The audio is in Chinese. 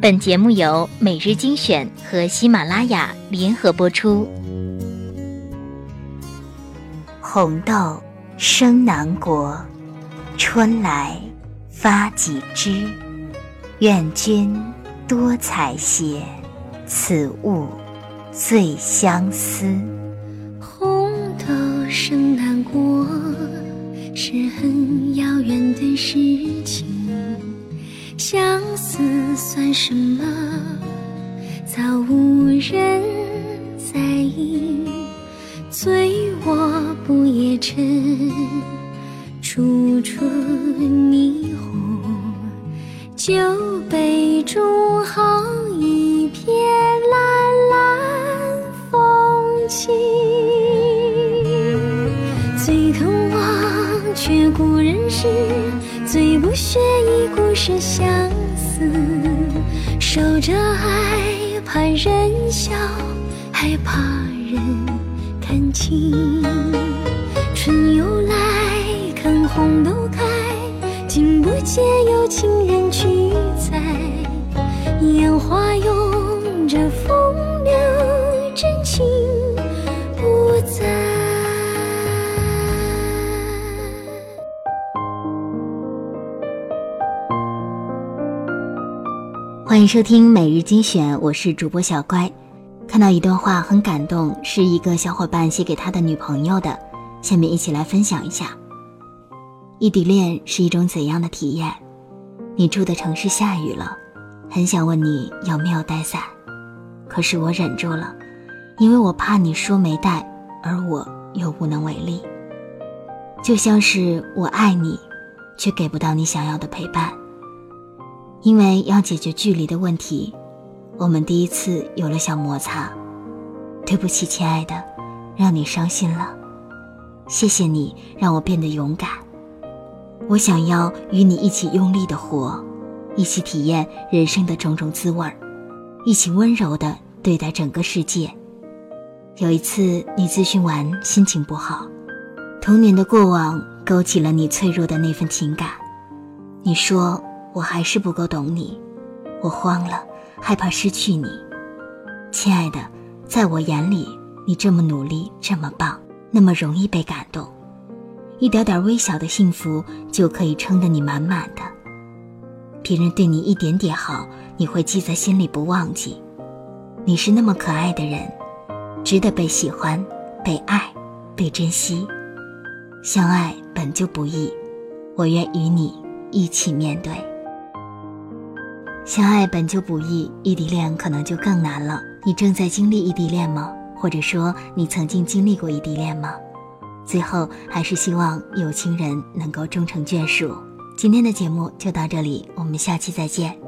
本节目由每日精选和喜马拉雅联合播出。红豆生南国，春来发几枝。愿君多采撷，此物最相思。红豆生南国，是很遥远的事情。相思算什么？早无人在意。醉卧不夜城，处处霓虹。酒杯中好一片蓝蓝风景。最疼忘却故人诗。最不屑一顾是相思，守着爱，怕人笑，还怕人看清。春又来，看红豆开，竟不见有情人去采。烟花拥欢迎收听每日精选，我是主播小乖。看到一段话很感动，是一个小伙伴写给他的女朋友的，下面一起来分享一下。异地恋是一种怎样的体验？你住的城市下雨了，很想问你有没有带伞，可是我忍住了，因为我怕你说没带，而我又无能为力。就像是我爱你，却给不到你想要的陪伴。因为要解决距离的问题，我们第一次有了小摩擦。对不起，亲爱的，让你伤心了。谢谢你让我变得勇敢。我想要与你一起用力的活，一起体验人生的种种滋味儿，一起温柔的对待整个世界。有一次你咨询完，心情不好，童年的过往勾起了你脆弱的那份情感。你说。我还是不够懂你，我慌了，害怕失去你，亲爱的，在我眼里，你这么努力，这么棒，那么容易被感动，一点点微小的幸福就可以撑得你满满的。别人对你一点点好，你会记在心里不忘记。你是那么可爱的人，值得被喜欢、被爱、被珍惜。相爱本就不易，我愿与你一起面对。相爱本就不易，异地恋可能就更难了。你正在经历异地恋吗？或者说你曾经经历过异地恋吗？最后还是希望有情人能够终成眷属。今天的节目就到这里，我们下期再见。